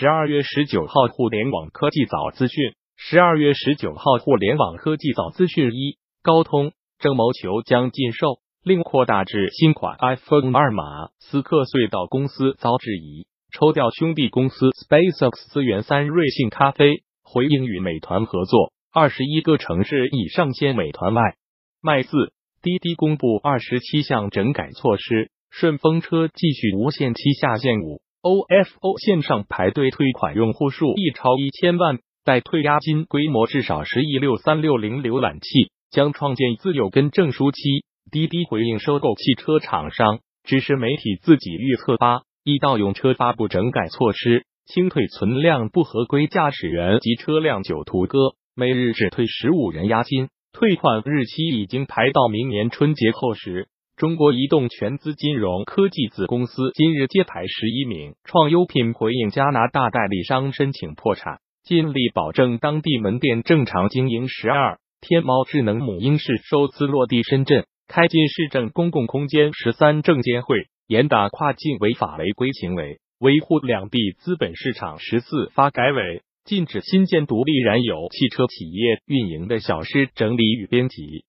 十二月十九号，互联网科技早资讯。十二月十九号，互联网科技早资讯一，高通、正谋求将禁售，另扩大至新款 iPhone 二码。斯克隧道公司遭质疑抽调兄弟公司 SpaceX 资源。三瑞幸咖啡回应与美团合作，二十一个城市已上线美团外卖。四滴滴公布二十七项整改措施，顺风车继续无限期下线。五 OFO 线上排队退款用户数已超一千万。待退押金规模至少十亿六三六零浏览器将创建自有跟证书期。滴滴回应收购汽车厂商，支持媒体自己预测八易到用车发布整改措施，清退存量不合规驾驶员及车辆九途哥，每日只退十五人押金，退款日期已经排到明年春节后时。中国移动全资金融科技子公司今日揭牌十一名创优品回应加拿大代理商申请破产。尽力保证当地门店正常经营。十二，天猫智能母婴室首次落地深圳，开进市政公共空间。十三，证监会严打跨境违法违规行为，维护两地资本市场。十四，发改委禁止新建独立燃油汽车企业运营的小师整理与编辑。